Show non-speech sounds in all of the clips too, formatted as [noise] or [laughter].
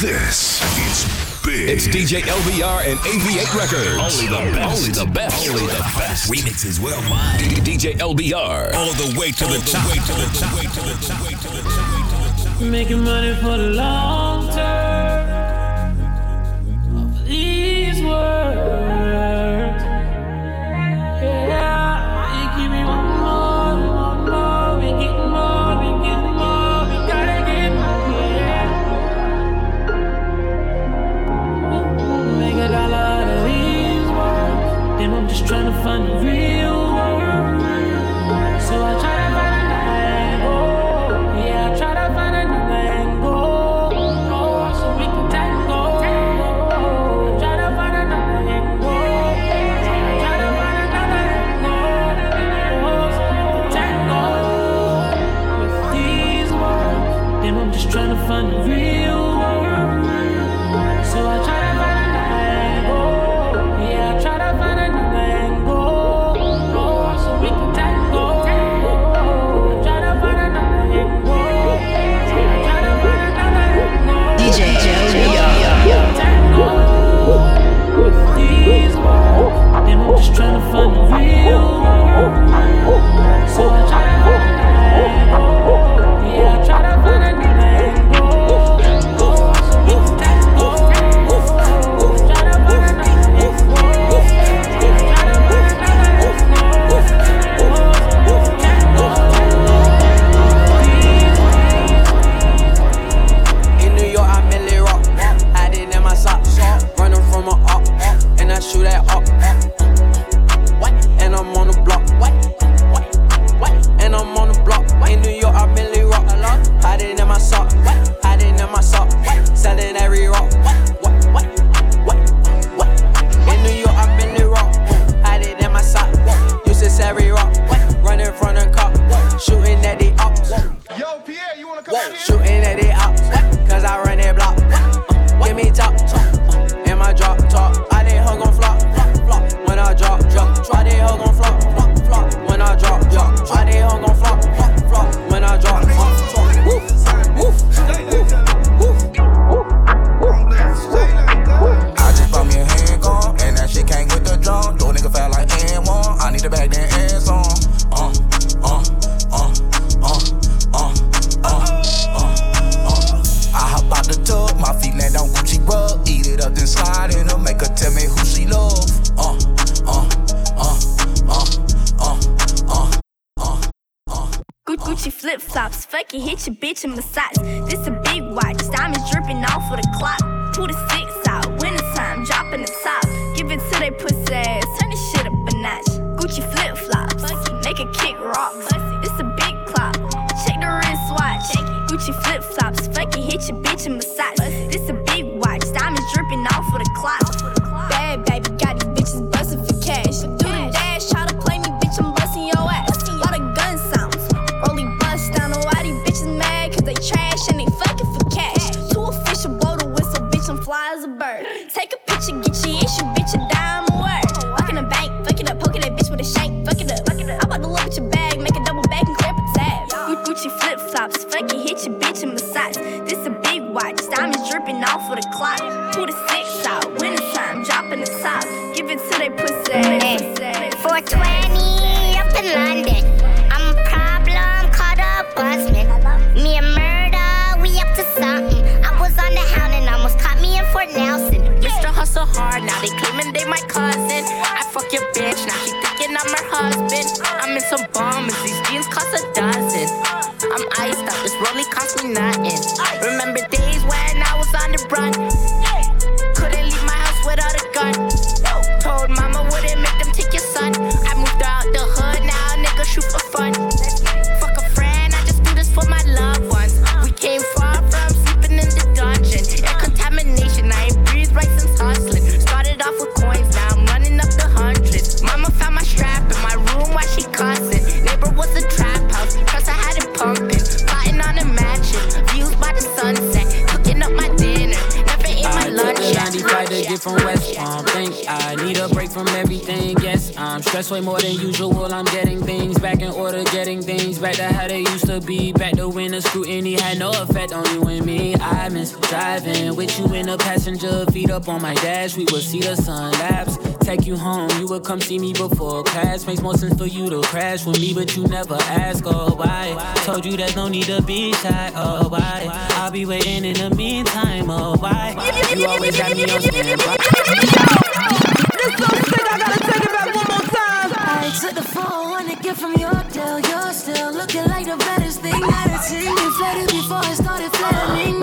This is big. It's DJ LBR and AV8 Records. Only the best. Only the best. Only the best. Remixes well mine. DJ LBR. All the way to the top. Making money for the law. These diamonds dripping off of the clock. Who the six out? Winter time, dropping the top. Giving to they pussy. Hey. Mm. 420 up in London. I'm a problem, caught up, busman. Me a murder, we up to something. I was on the hound and almost caught me in Fort Nelson. Mr. Hustle Hard, now they claiming they my cousin. I fuck your bitch, now she thinking I'm her husband. I'm in some bombers, these jeans cost a dozen. I'm iced up, this rollie me not way more than usual. I'm getting things back in order, getting things back to how they used to be. Back to when the scrutiny had no effect on you and me. I miss driving with you in the passenger, feet up on my dash. We would see the sun lapse. Take you home, you would come see me before class. Makes more sense for you to crash with me, but you never ask, oh why? Told you there's no need to be shy, oh why? I'll be waiting in the meantime, oh why? You always got me on standby. The phone, wanna get from your tail. You're still looking like the baddest thing I've seen. Flattered before I started flattering.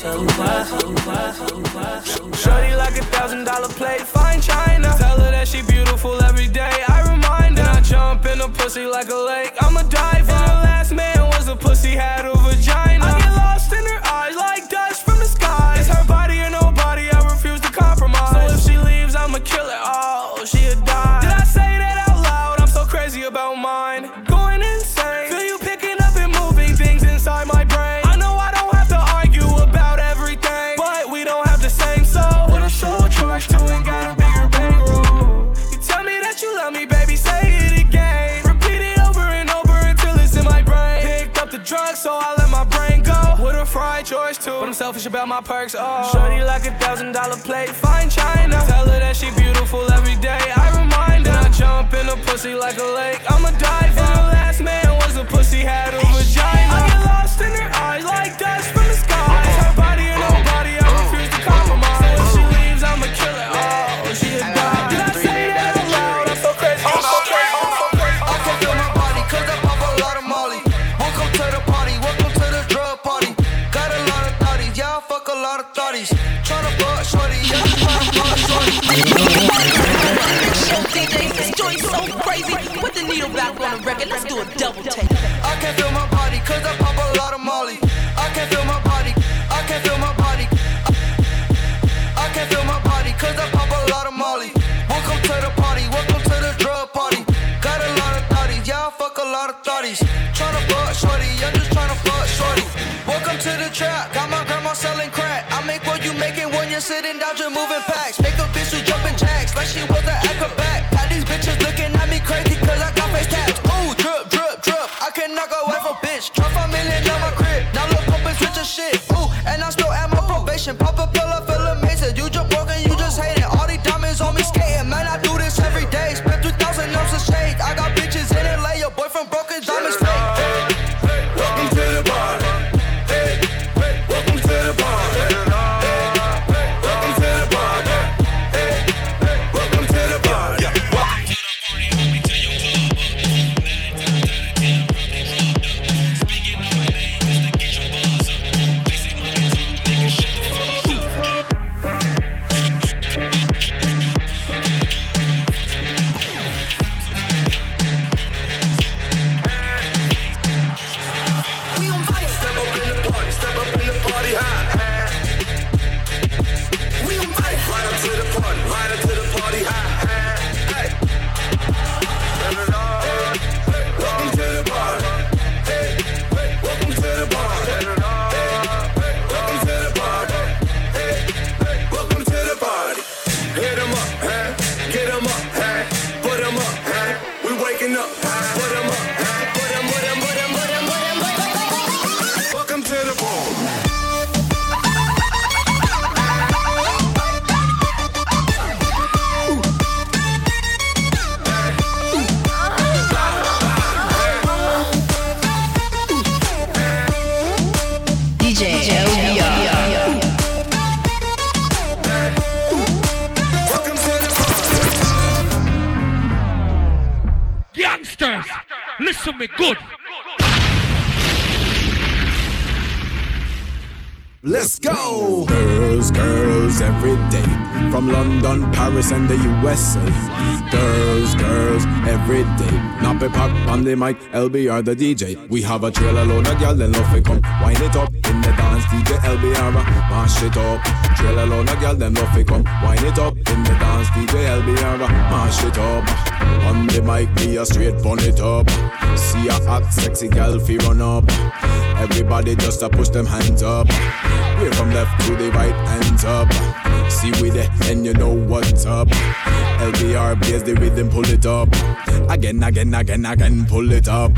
Shorty like a thousand dollar plate, fine china. Tell her that she beautiful every day. I remind her. And I jump in the pussy like a lady. selfish about my perks. Oh, shorty like a thousand dollar plate, fine china. Tell her that she beautiful every day. I remind her. And I jump in a pussy like a lake. I'm a diver. And the last man was a pussy had a vagina. I get lost. From London, Paris, and the USA. Girls, girls, every day. Nappy pop on the mic, LBR the DJ. We have a trailer load of gyal, then love it come. Wind it up in the dance, DJ LBR, mash it up. Trailer load of gyal, then love it come. Wind it up in the dance, DJ LBR, mash it up. On the mic, be a straight bun it up. See a hot, sexy gal fi run up. Everybody just a push them hands up. We're from left to the right, hands up. See with it, and you know what's up. LBR plays the rhythm, pull it up. Again, again, again, again, pull it up.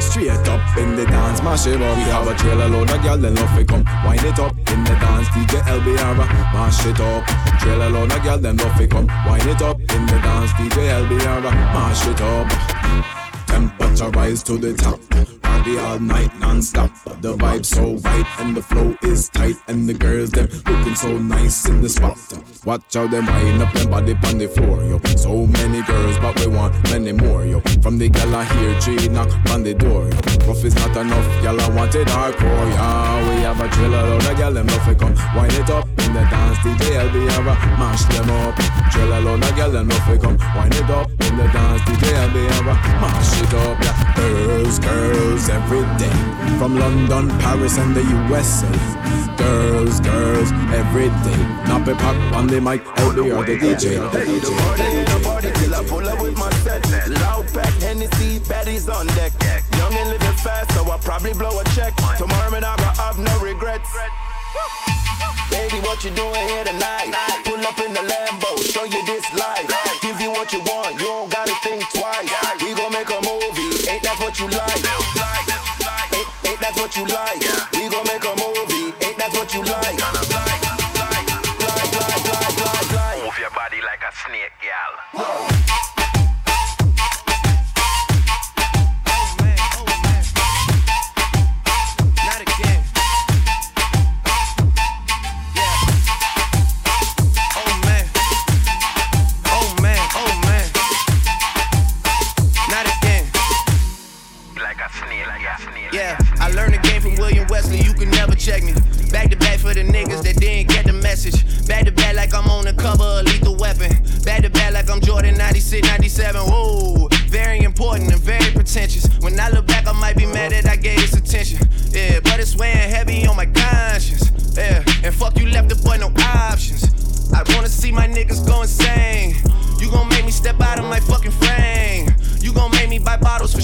Straight up in the dance, mash it up. We have a trailer load of gyal, then love it come. Wind it up in the dance, DJ LBR, mash it up. Trailer load of gyal, then love it come. Wind it up in the dance, DJ LBR, mash it up. Temperature rise to the top. Party all night non-stop. The vibe so right and the flow is tight and the girls them looking so nice in the spot. Watch how them wind up them body on the floor, yo. So many girls, but we want many more, yo. From the gal I hear G knock on the door, yo. Rough is not enough, gal I want it hardcore, yeah. We have a trailer load of gal them love come wind it up in the dance. DJ LB have a mash them up. Trailer load of gal them love come wind it up in the dance. DJ LB have a mash it yeah. Girls, girls, every day. From London, Paris, and the USA. Girls, girls, every day. Nappy pop on the mic, or the DJ. The DJ. the party till I pull up with my set. Loud pack, Hennessy, baddies on deck. Young and living fast, so I probably blow a check. Tomorrow, man, I got have no regrets. Baby, what you doing here tonight? Pull up in the Lambo, show you this life. Give you what you want, you don't gotta think twice. We gon' make a movie, ain't that what you like? Ain't, ain't that what you like? We gon' make a movie, ain't that what you like? The niggas that didn't get the message. Back to back like I'm on the cover of Lethal Weapon. Back to back like I'm Jordan 96, 97. Whoa, very important and very pretentious. When I look back, I might be mad that I gave this attention. Yeah, but it's weighing heavy on my conscience. Yeah, and fuck you left the boy no options. I wanna see my niggas go insane. You gon' make me step out of my fucking frame. You gon' make me buy bottles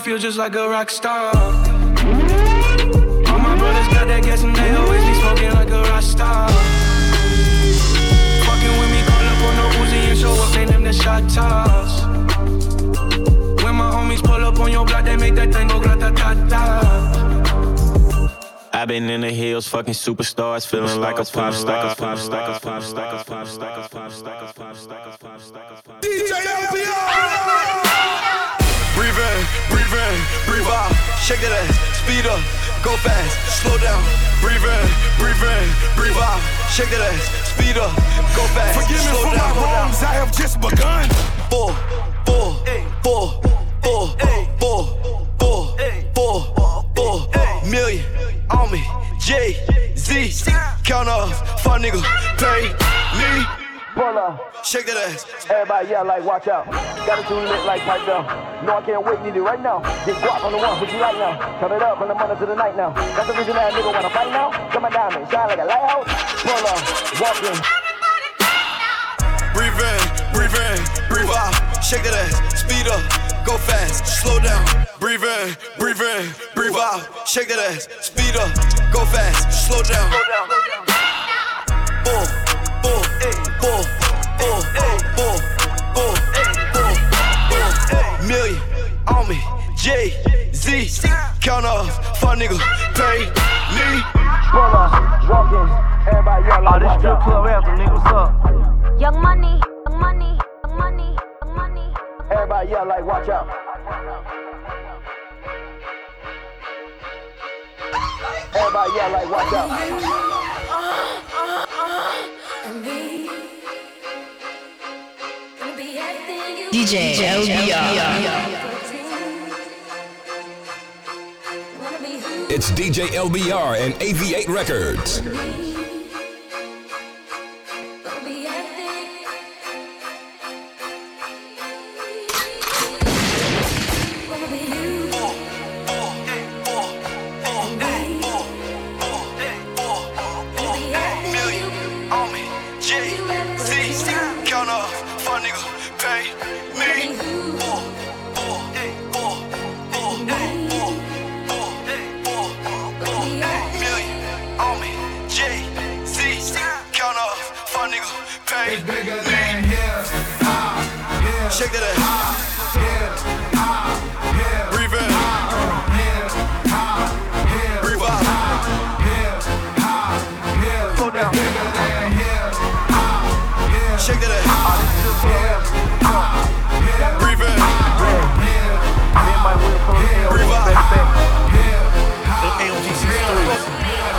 feel just like a rock star. All my brothers got that gas and they always be smoking like a rock star. Fucking with me, call up on no Uzi and show up, name the shot toss. When my homies pull up on your block, they make that thing go grata ta ta. I've been in the hills, fucking superstars, feeling like a pop star, Shake that ass, speed up, go fast, slow down. Breathe in, breathe in, breathe out. Shake that ass, speed up, go fast, Forgive me for down. my wrongs, I have just begun. Four, four, four, four, four, four, four, four million on me. J Z count off, Fuck nigga, pay. Shake that ass. Everybody yell like, watch out. Got it too lit like pipe down. No, I can't wait, need it right now. Get guap on the one, put you right now. Turn it up from the morning to the night now. That's the reason that nigga wanna fight now. Got my diamond, shine like a lighthouse. Pull up, walk in. Breathe in, breathe in, breathe out. Shake that ass, speed up, go fast, slow down. Breathe in, breathe in, breathe out. Shake that ass, speed up, go fast, slow down. Bull, bull, bull, bull. Million on me, J Z. Count off, fuck nigga, pay me. Pull up, walk in, everybody yell like, this strip club anthem, nigga, what's up? Young money, young money, young money, young money. Everybody yell like, watch out. Everybody yell like, watch out. DJ LBR. It's DJ LBR and AV8 Records. is bigger than hip hop. Yeah. Check that out. Hip hop. Hip Check that out.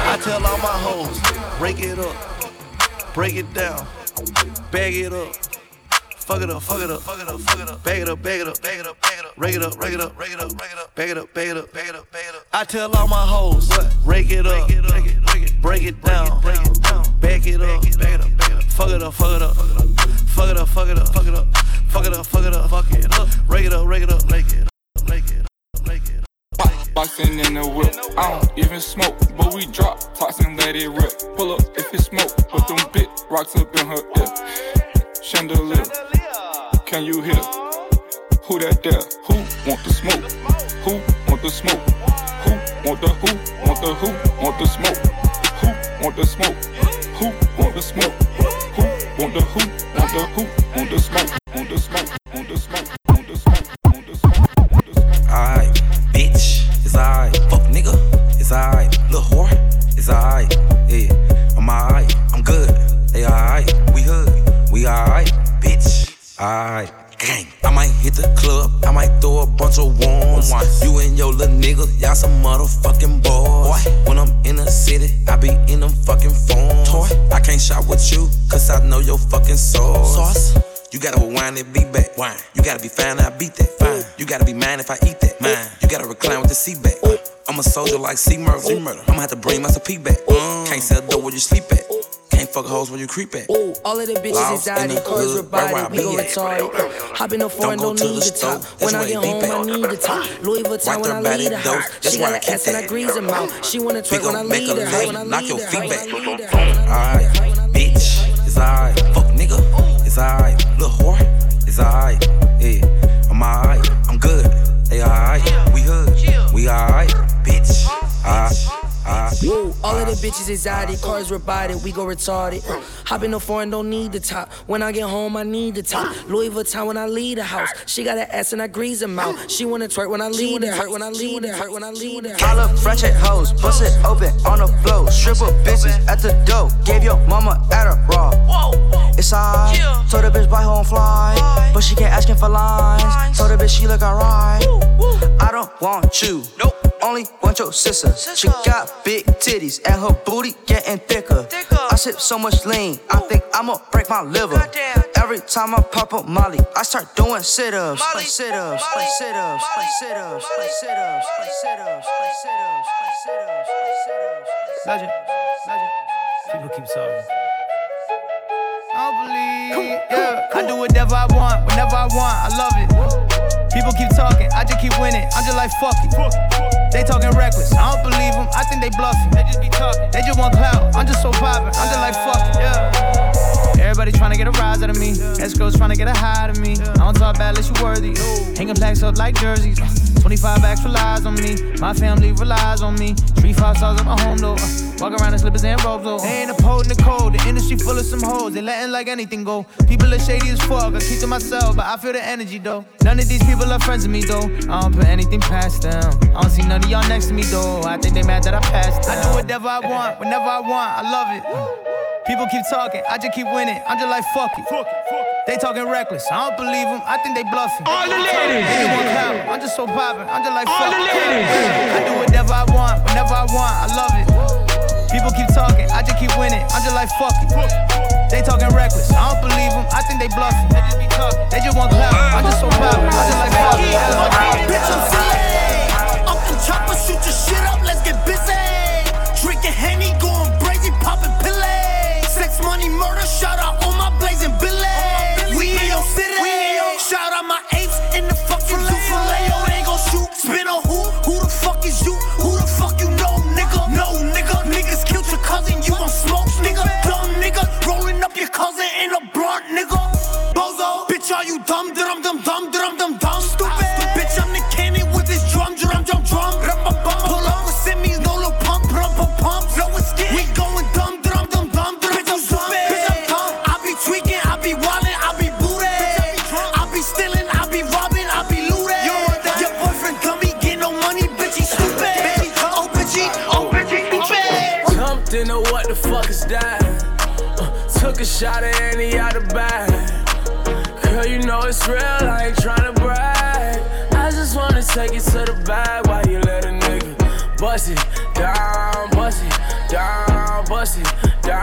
I tell all my hoes, break it up, break it down bag it up. Fuck it up, fuck it up, fuck it up, fuck it up, bag it up, bag it up, bag it up, bag it up, rake it up, rake it up, rake it up, rake it up, bag it up, bag it up, bag it up, bag it up. I tell all my hoes, rake it up, break it down, break it down, bag it up, bag it up, bag it up, fuck it up, fuck it up, fuck it up, fuck it up, fuck it up, fuck it up, fuck it up, fuck it up, rake it up, rake it up, rake it up, Boxing in the whip, I don't even smoke, but we drop and let it rip. Pull up if it smoke, put them big rocks up in her ear. Chandelier, can you hear? Who that there? Who want the smoke? Who want the smoke? Who want the who? Want the who? Want the smoke? Who want the smoke? Who want the smoke? Who want the who? Want the who? Want the smoke? Want the smoke? Want the smoke? Want the smoke? Want bitch, it's alright. Fuck nigga, it's alright. Little whore, it's alright. Yeah, I'm alright. I'm good. They alright. We hood. We alright, bitch. Alright. Gang. I might hit the club, I might throw a bunch of ones. You and your little nigga, y'all some motherfucking boys. When I'm in the city, I be in them fucking phones. Toy. I can't shop with you, cause I know your fucking sauce. Sauce. You gotta rewind and be back. Wine. You gotta be fine, I beat that. Fine. You gotta be mine if I eat that. Mine. You gotta recline with the seat back. I'm a soldier like C Murder. I'ma have to bring my P back. Can't sell dough where you sleep at. Ain't fuck hoes where you creep at. Ooh, all of the bitches Lost, is out in cars robotic. Right we go retarded. Hopping up foreign, don't, don't need the top. When I get home, I need the top. Louis Vuitton when I leave lead her. She got an ass and I grease them mouth. She wanna twerk when I lead her. Knock your feet back. Alright, bitch, it's alright. Fuck nigga, it's alright. Little whore, it's alright. Yeah, I'm alright. I'm good. They alright. We hood. We alright. Bitch. Alright. Alright. Woo, all of the bitches anxiety, cars robotic, we go retarded. Uh, hop in the foreign, don't need the top. When I get home, I need the top. Louis Vuitton when I leave the house. She got an ass and I grease her mouth. She wanna twerk when I leave her. house. When I leave the house. When I leave the I look fresh at hoes, bust it open on the floor. Stripper bitches at the door. Gave your mama at a raw. It's alright. Told the bitch buy her on fly, but she kept asking for lines. Told the bitch she look alright. I don't want you. Nope. Only want your sister. She got big titties and her booty getting thicker. I sip so much lean, I think I'ma break my liver. Every time I pop up Molly, I start doing sit-ups, like sit-ups, like sit-ups, like sit-ups, like sit-ups, like sit-ups, like sit-ups, like sit-ups, like sit-ups. Legend. Legend. People keep talking. I don't believe. Yeah, I do whatever I want, whenever I want. I love it. People keep talking, I just keep winning. I'm just like fuck it. They talking reckless, I don't believe them. I think they bluffing. They just be talking. They just want clout. I'm just so poppin'. I'm just like fuck it. Yeah. Everybody trying to get a rise out of me. Escrows trying to get a high out of me. I don't talk bad unless you worthy. Hanging plaques up like jerseys. 25 backs relies on me. My family relies on me. Three five stars at my home though. Walk around in slippers and robes though. They ain't upholding the code. The industry full of some hoes. They letting like anything go. People are shady as fuck. I keep to myself, but I feel the energy though. None of these people are friends with me though. I don't put anything past them. I don't see none of y'all next to me though. I think they mad that I passed them. I do whatever I want, whenever I want. I love it. People keep talking, I just keep winning. I'm just like fuck it. They talking reckless, I don't believe them. I think they bluffing. All the ladies. They just want. I'm just so poppin'. I'm just like fuck All the it. ladies. I do whatever I want, whenever I want. I love it. People keep talking, I just keep winning. I'm just like fuck it. They talking reckless, I don't believe them. I think they bluffing. They just be talking. They just want clout. I'm just so poppin'. I'm just like fuck. Bitch, I'm the chopper, shoot your shit up, let's get busy. Drinking Henny, going crazy, popping pillay. Sex, money, murder, shout out all my blazing billy. Cousin in a blunt, nigga. Bozo. Bitch, are you dumb? Dum dum dum dum dum shot at any out the bag. Girl, you know it's real, I ain't tryna brag. I just wanna take it to the bag while you let a nigga bust it down, bust it down, bust it down,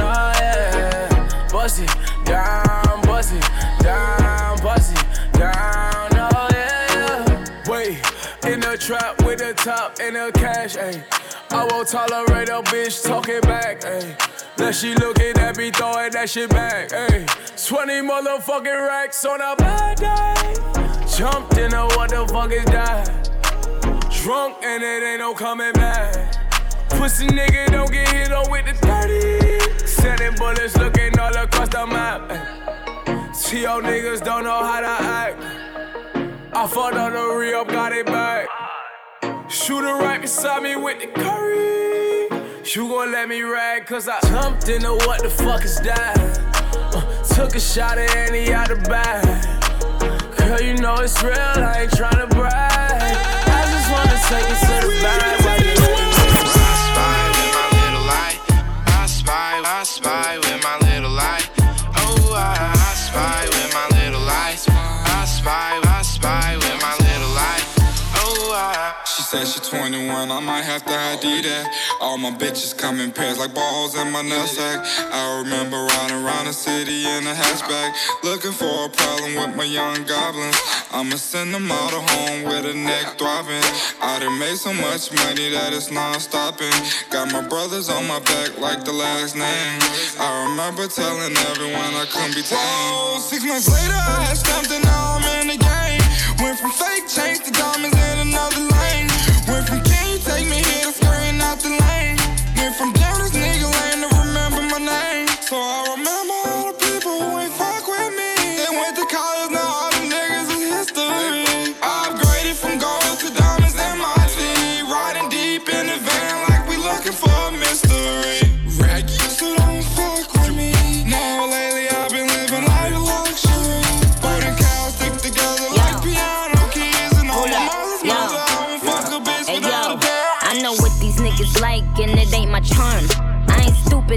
oh yeah. Bust it down, bust it down, bust it down, oh yeah. Wait, in the trap top and the cash, ayy. I won't tolerate a bitch talking back, ayy. Now she looking at me throwing that shit back, ayy. 20 motherfucking racks on a bad day. Jumped in a what the fuck is that? Drunk and it ain't no coming back. Pussy nigga don't get hit on with the 30. Sending bullets looking all across the map. ayy. T.O. niggas don't know how to act. I fought on the re-up, got it back. Shooter right beside me with the curry. You gon' let me rag, cause I jumped into what the fuck is that? Uh, took a shot at any out the bag. Girl, you know it's real, I ain't tryna brag. I just wanna take it to the bag. Said she 21, I might have to ID that. All my bitches come in pairs like balls in my nutsack. I remember riding around the city in a hatchback, looking for a problem with my young goblins. I'ma send them all to home with a neck throbbing. I done made so much money that it's non-stopping. Got my brothers on my back like the last name. I remember telling everyone I couldn't be tamed. Six months later, I had something, now I'm in the game. Went from fake chains to diamonds in another lane.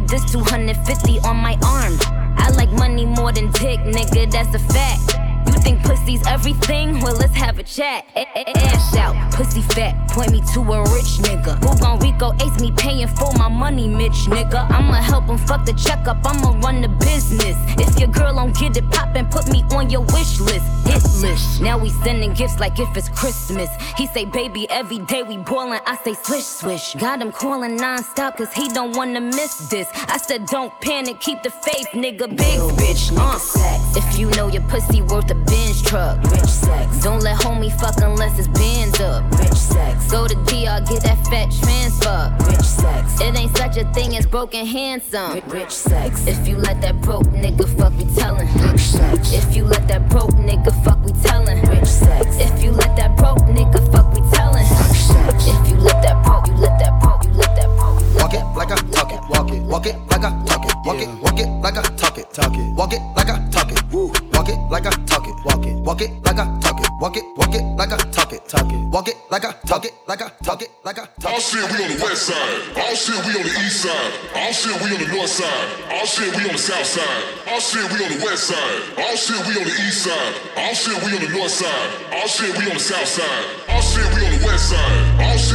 This 250 on my arm. I like money more than dick, nigga, that's a fact. You think pussy's everything? Well, let's have a chat. Ass out, pussy fat, point me to a rich nigga. Who gon' Rico ace me paying for my money, Mitch nigga? I'ma help him fuck the checkup, I'ma run the business. If your girl don't get it poppin', put me on your wish list. Hit list. Now we sending gifts like if it's Christmas. He say, baby, every day we boilin'. I say, swish, swish. Got him calling non-stop cause he don't wanna miss this. I said, don't panic, keep the faith, nigga. Big bitch, uh. If you know your pussy worth a Benz truck, rich sex. Don't let homie fuck unless it's bands up, rich sex. Go to DR, get that fat transfer, rich sex. It ain't such a thing as broken handsome, rich sex. If you let that broke nigga fuck, we tellin', rich sex. If you let that broke nigga fuck, we tellin', rich sex. If you let that broke nigga fuck, we tellin', rich sex. If you let that broke, you let like I talk it, walk it, walk it like I talk it, walk it, walk it like I talk it, talk it, walk it like I talk it, woo, walk it like I talk it, walk it, walk it like I talk it, walk it, walk it like I talk it, talk it, walk it like I talk it, like I talk it, like I talk it. All shit, we on the west side. All shit, we on the east side. All shit, we on the north side. All shit, we on the south side. All shit, we on the west side. All shit, we on the east side. All shit, we on the north side. All shit, we on the south side. All shit, we on the west side. All shit,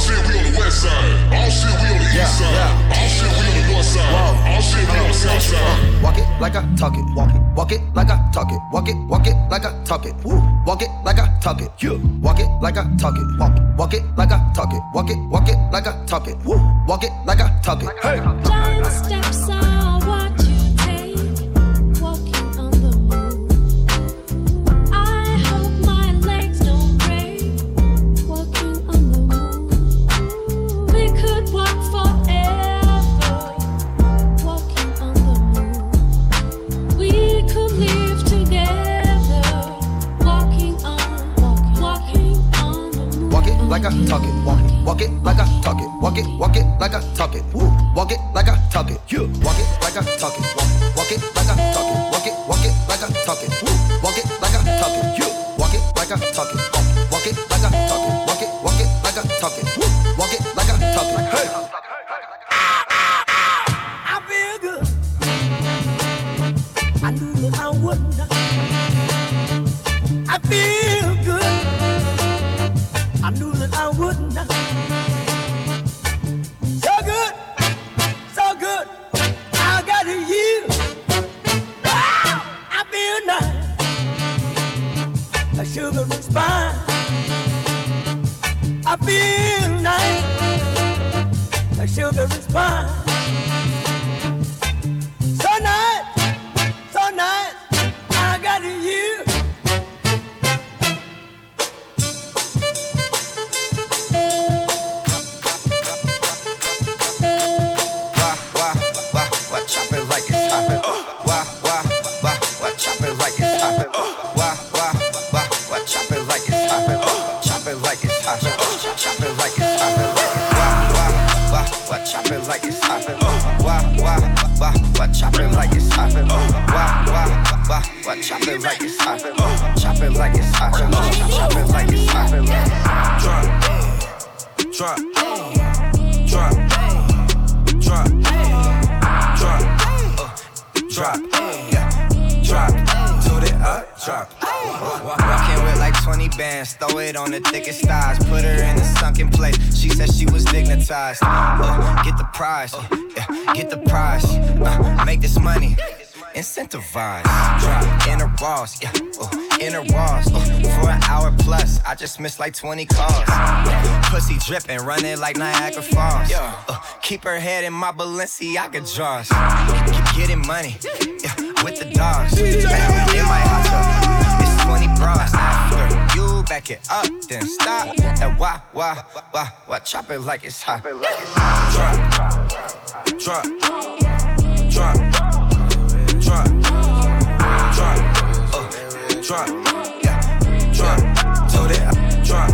shit, we on the west side. All shit, we on the east side. All shit, we on the north side. All shit, we on the south side. Walk it like I talk it, walk it, walk it like I talk it, walk it, walk it like I talk it, woo, walk it like I talk it, you, walk it like I talk it, walk it, walk it like I talk it, walk it, walk it like I talk it, woo, walk it like I talk it, hey. Giant steps are like I talk it, walk it, walk it like I talk it, walk it, walk it like I talk it, woo, walk it like I talk it, you, walk it like I talk it, walk walk it like I talk it, walk it, walk it like I talk it, woo, walk it like I talk it, you, walk it like I talk it, walk walk it like I talk it, it like it's hot. Chop it like it's hot. Uh, wah, wah, wah, wah, chop it like it's hot. Uh, wah, wah, wah, wah, chop it like it's hot. Uh, wah, wah, wah, wah, chop it like it's hot. Chop it like it's hot. Chop it like it's hot. Drop, drop, drop, drop, drop, uh, drop, drop. Walking with like 20 bands, throw it on the thickest thighs, put her in a sunken place. She said she was dignitized. Uh, get the prize, uh, yeah, get the prize, uh, make this money. Incentivize, drop in her walls, yeah, uh, in her walls. Uh, for an hour plus, I just missed like 20 calls. Pussy dripping, running like Niagara Falls. Uh, keep her head in my Balenciaga drawers. Keep getting money, yeah, with the dogs. In my hot it's 20 bras. After you back it up, then stop. And wah, wah, wah, wah, chop it like it's hot. Drop, drop, drop, drop, drop, uh, drop, drop, told it, drop,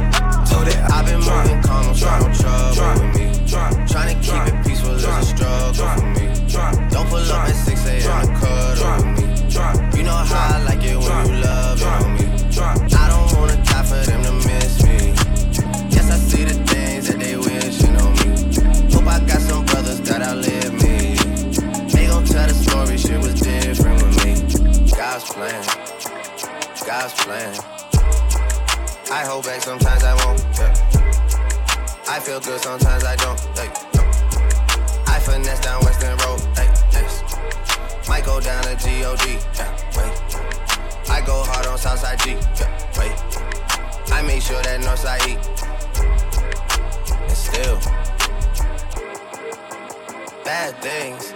told it. I've been moving calm, drop, no trouble with me. Drop, trying to keep it peaceful is a struggle for me. Drop, don't pull up at 6 God's plan. God's plan. I hold back, sometimes I won't. Yeah. I feel good, sometimes I don't. Hey, no. I finesse down Weston Road. Hey, yes. Might go down to G-O-D. Yeah, wait. I go hard on Southside G. Yeah, wait. I make sure that Northside E. And still, bad things.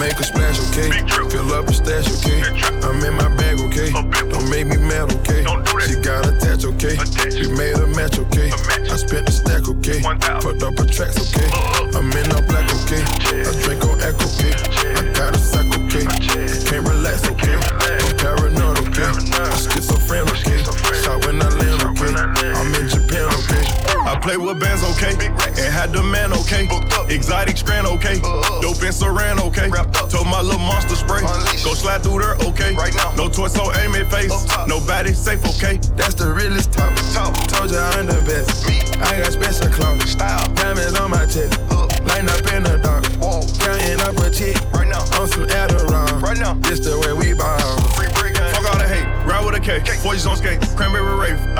Make a splash, okay? Fill up a stash, okay? I'm in my bag, okay? Don't make me mad, okay? She got attached, okay? We made a match, okay? I spent a stack, okay? Fucked up her tracks, okay? I'm in play with bands, okay? And had the man, okay? Exotic strand, okay? Dope and saran, okay? Told my little monster spray. Go slide through there, okay? No toy, so aim it face. Nobody safe, okay? That's the realest talk. Told you I'm the best. I got special clothes. Style. Diamonds on my chest. Lighting up in the dark. Counting up a check. Right now. On some Adderall. Right now. This the way we ball. Fuck all the hate, ride with a K, forges on skate.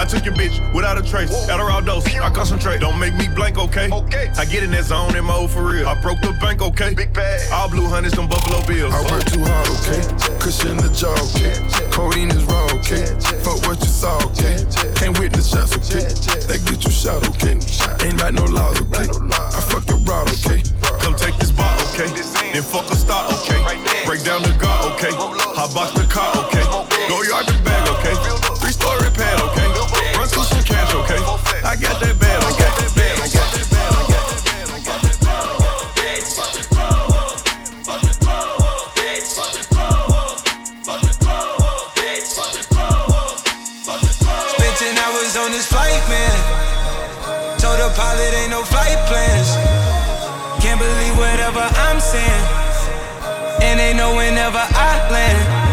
I took your bitch without a trace. Adderall dose, I concentrate. Don't make me blank, okay? Okay. I get in that zone in mode for real. I broke the bank, okay? Big bag. All blue hundreds, them Buffalo Bills. I work too hard, okay? Cushion the jaw, okay? Codeine is raw, okay? Fuck what you saw, okay? Can't witness shots, okay? They get you shot, okay? Ain't like no laws, okay? I fuck your broad, okay? Come take this bar, okay? Then fuck a start, okay? Break down the guard, okay? Hot box the car, okay? Go yard the bag, okay? Three story pad, okay? Okay? I got that bad, I got that bad, I got that bad, I got that bad, I got Spent 10 hours on this flight, man. Told the pilot ain't no flight plans. Can't believe whatever I'm saying. And they know whenever I land.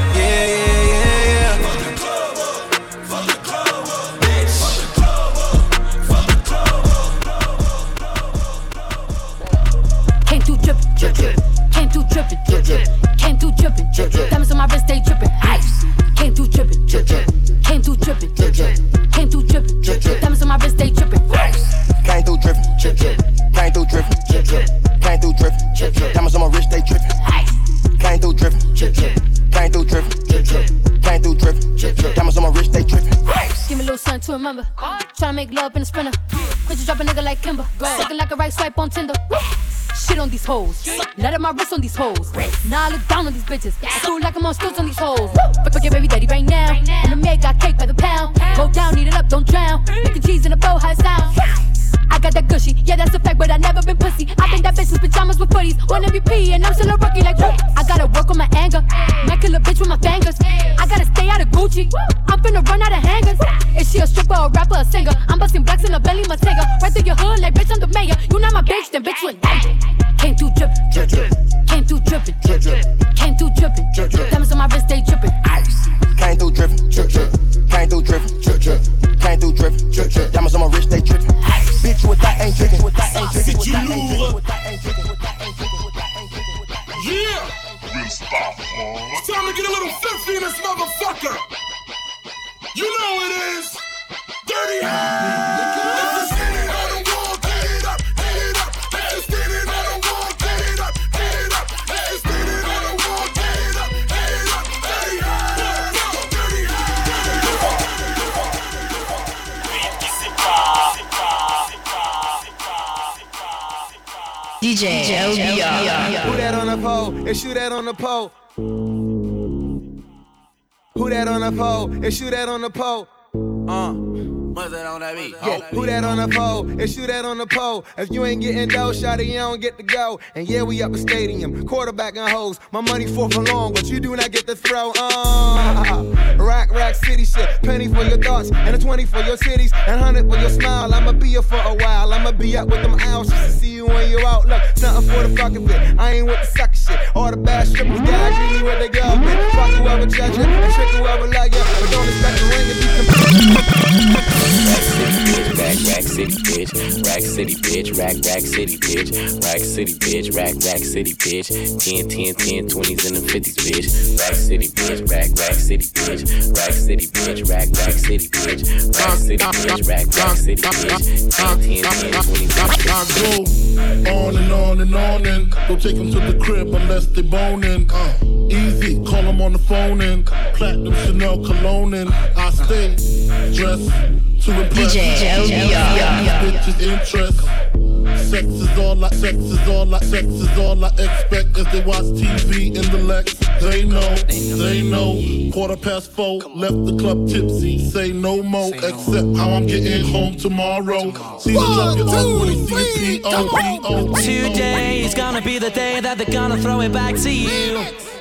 Make in a sprinter. Bitch, drop a nigga like Kimber. Suckin' like a right swipe on Tinder. Shit on these hoes. Let up my wrist on these hoes. Now I look down on these bitches. I feel like I'm on stilts on these hoes. Fuck your baby daddy right now. And the maid got cake by the pound. Go down, eat it up, don't drown. Making cheese in a bow, high sound. I got that gushy, yeah, that's a fact, but I never been pussy. I think that bitch was pajamas with footies. One MVP, and I'm still a rookie, like, whoop. I gotta work on my anger. Might kill a bitch with my fingers. Gucci. I'm finna run out of hangers. Is she a stripper, a rapper, a singer? I'm busting blacks in a belly, my singer. Right through your hood, like, bitch, I'm the mayor. You not my bitch, then bitch, you in danger. Came through drippin', drip, drip. Came through drippin', drip, drip. Came through drippin', drip, drip. Diamonds on my wrist, they drippin'. Ice. Came through drippin', drip, drip. Came through drippin', drip, drip. Came through drippin', drip, drip. Diamonds on my wrist, they drippin'. Bitch, what that ain't drinking, Yeah! It's time to get a little filthy in this motherfucker! You know it is! Dirty If DJ DJ LBR. Who that on the pole? It's you that on the pole. Who that on the pole? It's you that on the pole. Uh. What's that on that beat? Yeah, who that on the pole? It's you that on the pole. If you ain't getting dough, shawty, you don't get to go. And yeah, we up a stadium, quarterback and hoes. My money fourth and long, but you do not get to throw. Uh, [laughs] rack, rack, city shit. Penny for your thoughts, and a 20 for your cities, and 100 for your smile. I'ma be here for a while. I'ma be up with them owls just to see you when you're out. Look, nothing for the fuck of it. I ain't with the sucker shit. All the bad strippers, guys, really with the government. Fuck whoever judge you, and trick whoever love you. But don't expect the ring to be Rack, rack city, bitch. Rack city, bitch. Rack, rack city, bitch. Rack city, bitch. Rack, rack city, bitch. 10, 10, 10, 20s and the 50s, bitch. Rack city, bitch. Rack, rack city, bitch. Rack city, bitch. Rack, rack city, bitch. Rack city, bitch. Rack, rack city, bitch. 10, 10, 10, 20s and the 50s. I go on and on and on and don't take them to the crib unless they boning. Uh, easy, call them on the phone and platinum Chanel cologne and I stay dressed to impress. DJ LBR. These bitches interest. Sex is all I, sex is all I, sex is all I expect as they watch TV in the Lex. They know, they know. Quarter past four, left the club tipsy. Say no more, except how I'm getting home tomorrow. See the junket on when he see the P.O. Today is gonna be the day that they're gonna throw it back to you.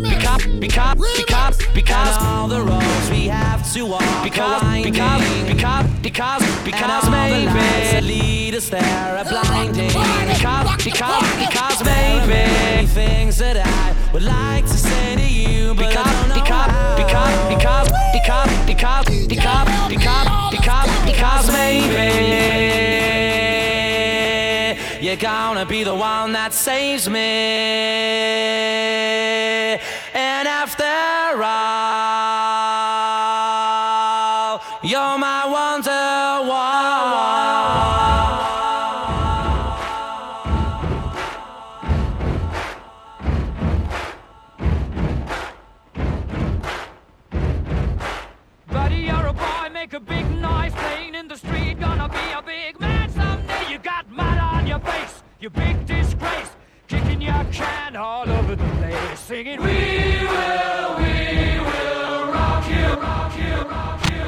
Because, because, because, because all the roads we have to walk Because, because, because, because, because maybe the lead us there are blinding Because, because, because maybe things that I would like to say to you But because, I don't know because, how. because, because, because, because, because, because, because, because maybe you're gonna be the one that saves me. And after all, you're my Buddy, you big disgrace. Kicking your can all over the place, singing, We will, we will rock you, rock you, rock you.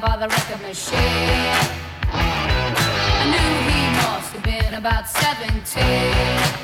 By the record machine. About 17.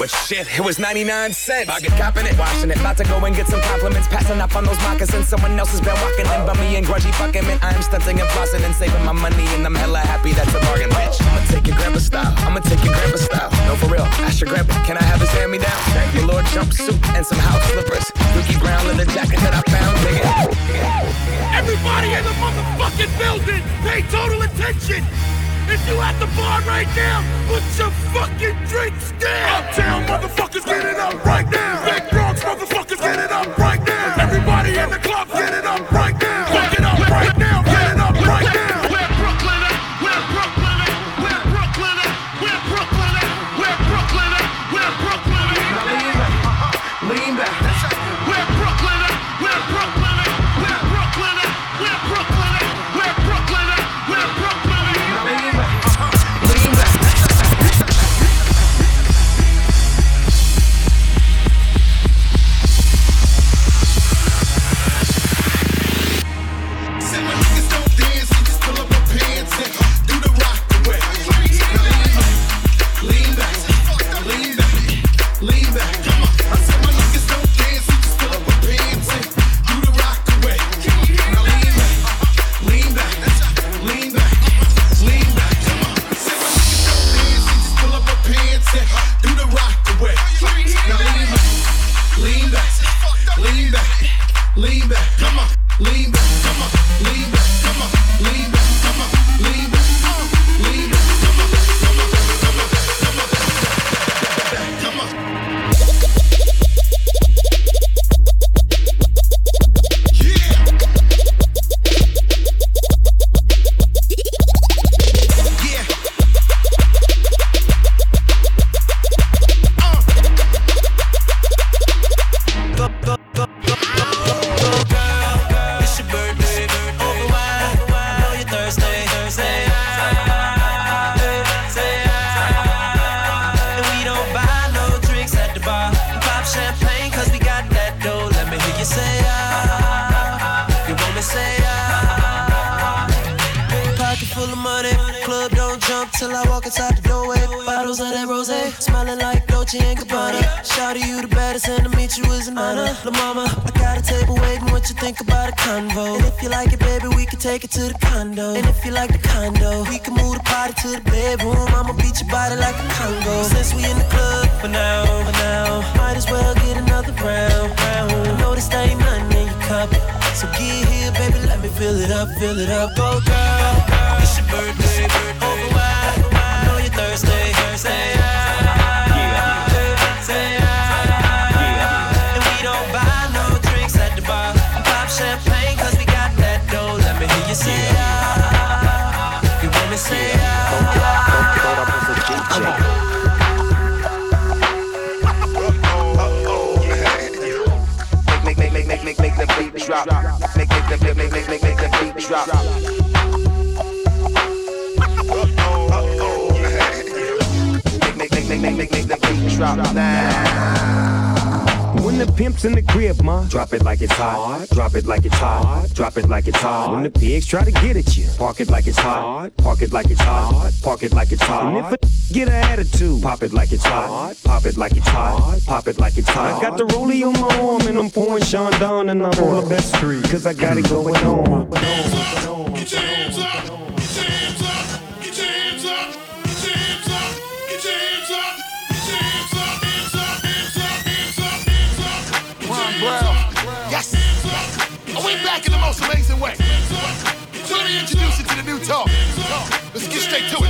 But shit, it was 99 cents. I get copping it, washing it. About to go and get some compliments. Passing up on those moccasins. Someone else has been walking in bummy and grudgy fucking man. I am stunting and flossing and saving my money. And I'm hella happy that's a bargain, bitch. I'ma take your grandpa style. I'ma take your grandpa style. No, for real. Ask your grandpa, can I have his hand me down? Your Lord jumpsuit and some house slippers. Dookie Brown leather jacket that I found. Everybody in the motherfucking building, pay total attention. If you at the bar right now, put your fucking drinks down. Uptown motherfuckers, get it up right now. Big Bronx motherfuckers, get it up right now. Everybody in the club, get it up right now. Nothing in your cup, so get here, baby, let me fill it up, fill it up. Go, girl, it's birthday. Over wine, I know you're thirsty. Say ah, say ah. And we don't buy no drinks at the bar. Pop champagne 'cause we got that dough. Let me hear you say ah. You want me say Make, make, make, make, make, make the beat drop. Make, make, make, make, make, make, make, make the beat drop. Make, make, make, make, make, make, make the beat drop now. When the pimp's in the crib, ma, drop it like it's hot. Drop it like it's hot. Drop it like it's hot. When the pigs try to get at you, park it like it's hot. Park it like it's hot. Park it like it's hot. And if a get an attitude, pop it like it's hot. Pop it like it's hot. Pop it like it's hot. I got the rollie on my arm and I'm pouring Sean down and I'm on the best street. Cause I got it going on. Get your hands up, get your hands up, get your hands up, get your hands up, get your hands up, get your hands up, hands up, hands up, hands up, hands up. Ron Brown. Yes. Are we back in the most amazing way? So let me introduce you to the new talk. Let's get straight to it.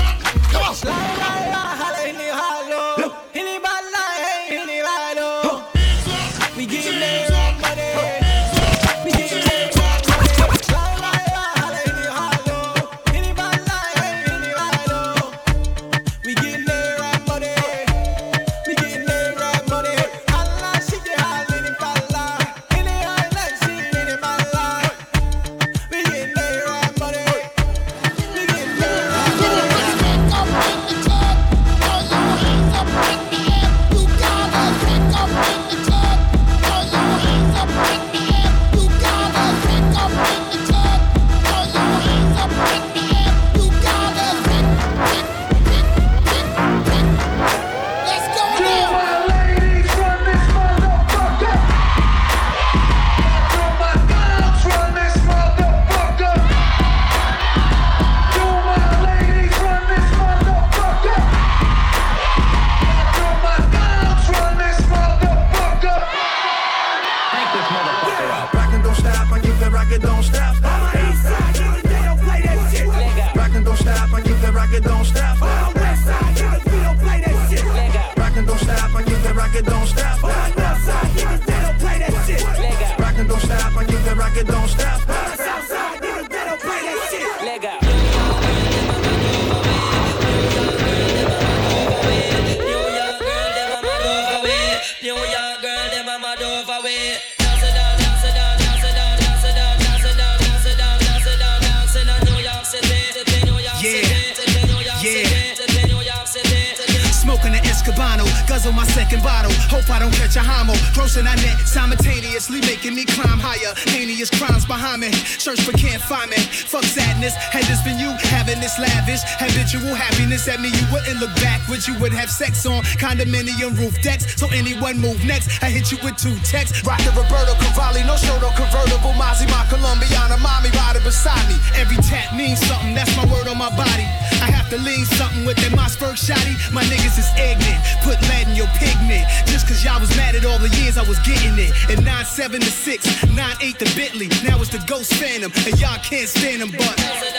Condominium roof decks. So anyone move next, I hit you with two texts. Rockin' Roberto Cavalli, no show, no convertible. Mozzie, my Colombiana, mommy riding beside me. Every tap means something. That's my word on my body. I have to lean something with that Mossberg shotty. My niggas is ignorant. Put lead in your pigment. Just cause y'all was mad at all the years I was getting it. And 9-7 to 6, 9-8 to Bentley. Now it's the Ghost Phantom. And y'all can't stand them, but.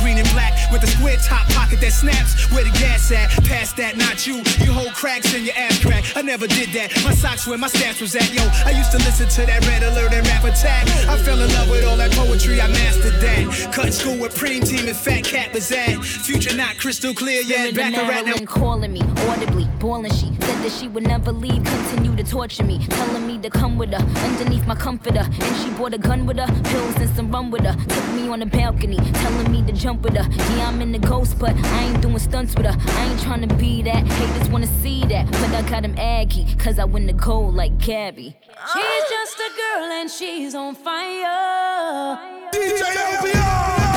Green and black with a square top pocket that snaps. Where the gas at? Pass that, not you. You hold cracks in your ass crack. I never did that. My socks where my stats was at. Yo, I used to listen to that red alert and rap attack. I fell in love with all that poetry. I mastered that. Cut school with Preem Team and Fat Cat was at. Future not crystal clear yet. Back around now. Calling me audibly, boiling. She said that she would never leave, continue to torture me, telling me to come with her underneath my comforter. And she brought a gun with her, pills and some rum with her. Took me on the balcony, telling me to jump with her. Yeah, I'm in the ghost, but I ain't doing stunts with her. I ain't trying to be that. Haters wanna see that, but I got him aggy, cause I win the gold like Gabby. She's just a girl and she's on fire. DJ I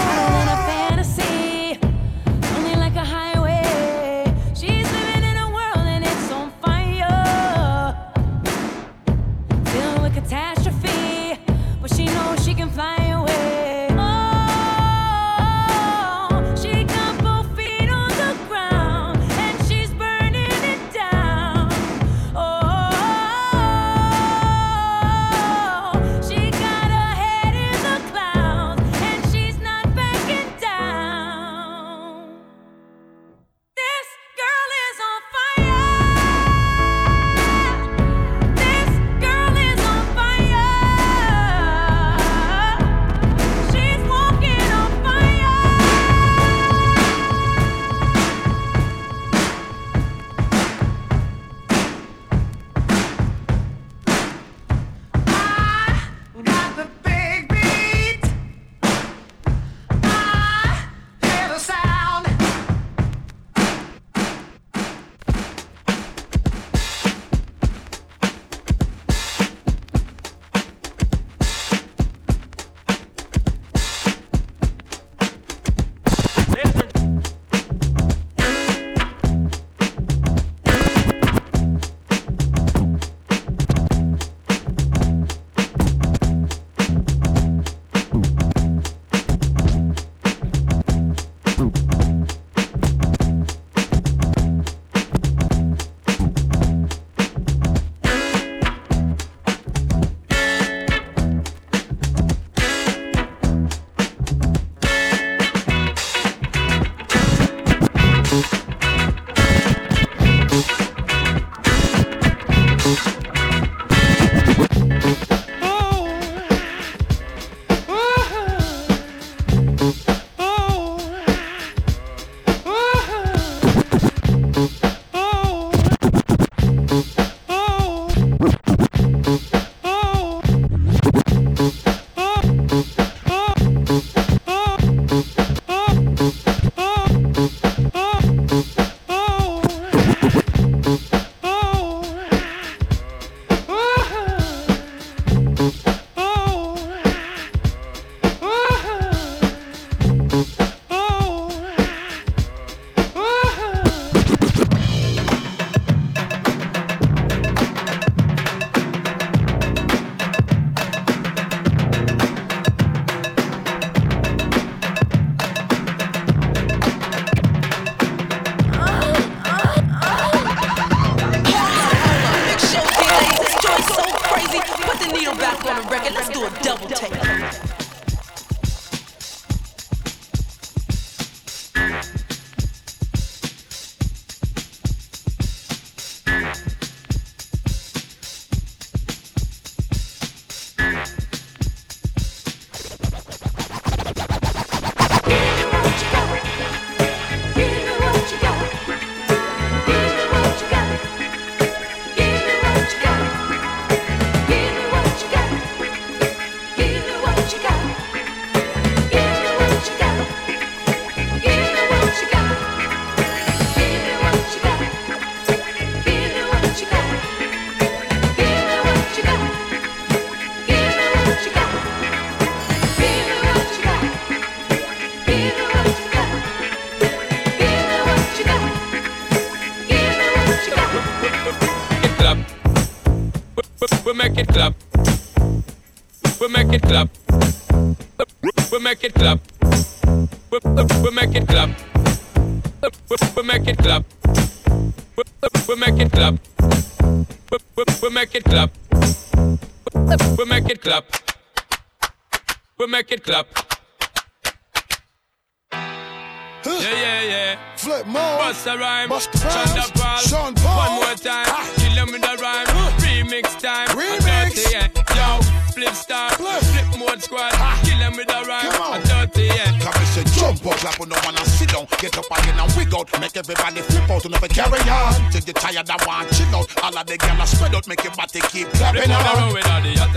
on the record. Let's do a double take.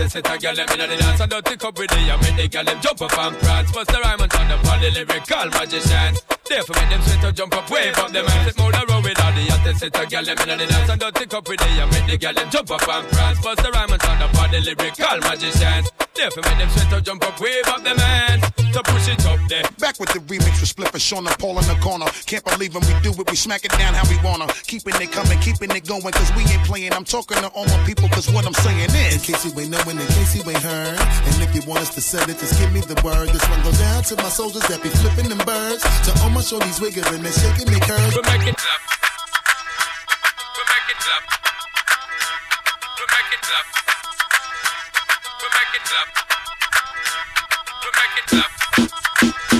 The hottest set a girl them inna the dance and dirty cup with the and make the girl them jump up and prance. Bust the rhyme and turn up all the lyrical magicians. Therefore make them sweat to jump up, wave up them hands. Flip on the road with all the hottest set a girl them inna the dance and dirty cup with the and make the girl them jump up and prance. Bust the rhyme and turn up all the lyrical magicians. Therefore make them sweat to jump up, wave up them hands. So push it up there. Back with the remix with Spliff and Sean and Paul in the corner. Can't believe when we do it, we smack it down how we wanna. Keeping it coming, keeping it going, cause we ain't playing. I'm talking to all my people, cause what I'm saying is. In case you ain't knowing, in case you ain't heard. And if you want us to set it, just give me the word. This one goes down to my soldiers that be flipping them birds. To all my shorties wiggling and shaking their curves. We make it clap. We make it clap. We We'll make it up. We'll make it.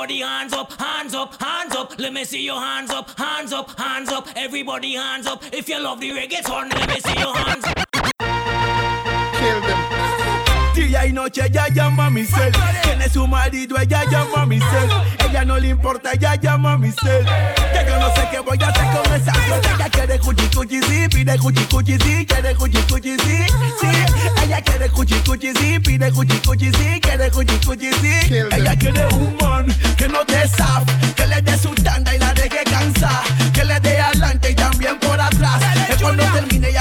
Everybody hands up, hands up, hands up. Let me see your hands up, hands up, hands up, everybody hands up. If you love the reggaeton, let me see your hands. up. Kill them. Día y noche ella llama a mi cel. Tiene su marido, ella llama a mi cel. Ella no le importa, ella llama a mi cel. Que yo no sé qué voy a hacer con esa flor. Ella quiere cuchi cuchi sí, pide cuchi cuchi sí, quiere cuchi cuchi sí, sí. Ella quiere cuchi cuchi sí, pide cuchi cuchi sí, quiere cuchi cuchi sí. Ella quiere un man que no te zaf, que le dé su tanda y la deje cansar, que le dé adelante y también por atrás. Que cuando termine ella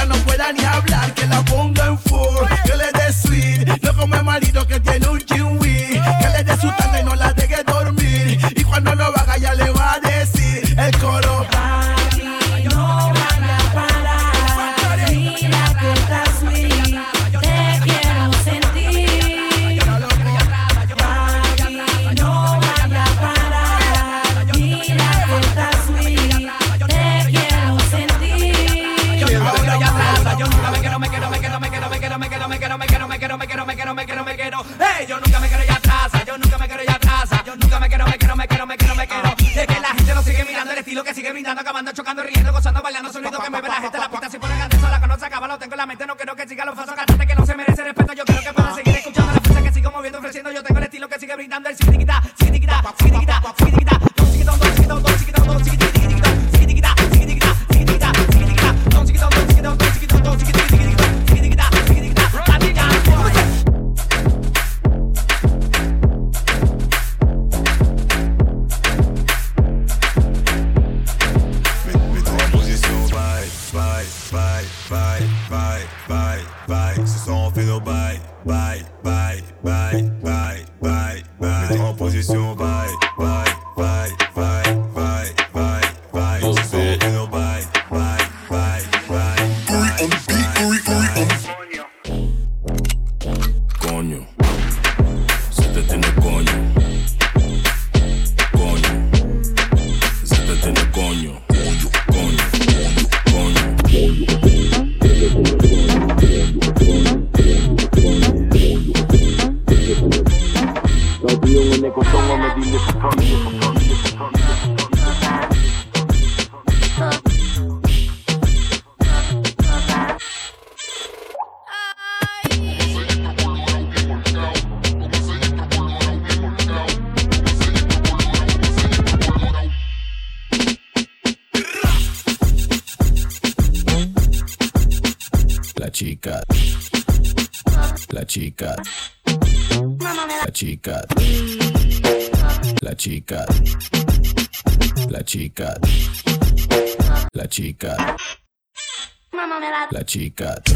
bye, bye. Ce soir on fait nos bye, bye, bye. God.